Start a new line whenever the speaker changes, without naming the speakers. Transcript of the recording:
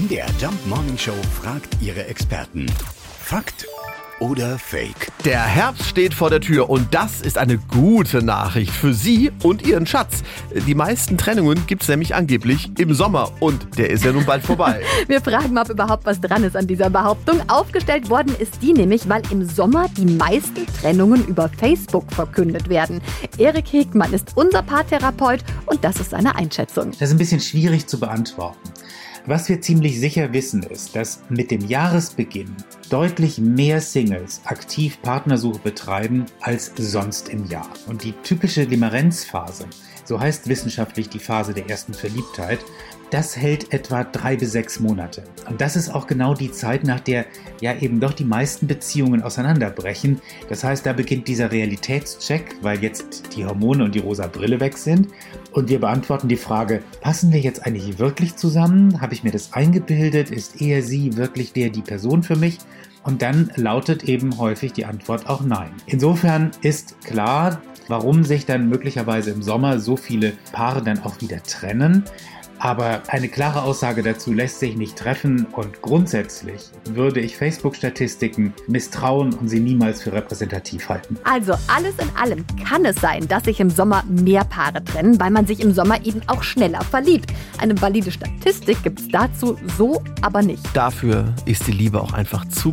MDR Jump Morning Show fragt ihre Experten. Fakt oder Fake?
Der Herbst steht vor der Tür und das ist eine gute Nachricht für Sie und Ihren Schatz. Die meisten Trennungen gibt es nämlich angeblich im Sommer und der ist ja nun bald vorbei.
Wir fragen, ob überhaupt was dran ist an dieser Behauptung. Aufgestellt worden ist die nämlich, weil im Sommer die meisten Trennungen über Facebook verkündet werden. Erik Hegmann ist unser Paartherapeut und das ist seine Einschätzung.
Das ist ein bisschen schwierig zu beantworten. Was wir ziemlich sicher wissen ist, dass mit dem Jahresbeginn deutlich mehr Singles aktiv Partnersuche betreiben als sonst im Jahr. Und die typische Limerenzphase, so heißt wissenschaftlich die Phase der ersten Verliebtheit, das hält etwa drei bis sechs Monate. Und das ist auch genau die Zeit, nach der ja eben doch die meisten Beziehungen auseinanderbrechen. Das heißt, da beginnt dieser Realitätscheck, weil jetzt die Hormone und die rosa Brille weg sind. Und wir beantworten die Frage, passen wir jetzt eigentlich wirklich zusammen? Habe ich mir das eingebildet? Ist er, sie wirklich der, die Person für mich? Und dann lautet eben häufig die Antwort auch nein. Insofern ist klar, warum sich dann möglicherweise im Sommer so viele Paare dann auch wieder trennen. Aber eine klare Aussage dazu lässt sich nicht treffen und grundsätzlich würde ich Facebook-Statistiken misstrauen und sie niemals für repräsentativ halten.
Also alles in allem kann es sein, dass sich im Sommer mehr Paare trennen, weil man sich im Sommer eben auch schneller verliebt. Eine valide Statistik gibt es dazu so aber nicht.
Dafür ist die Liebe auch einfach zu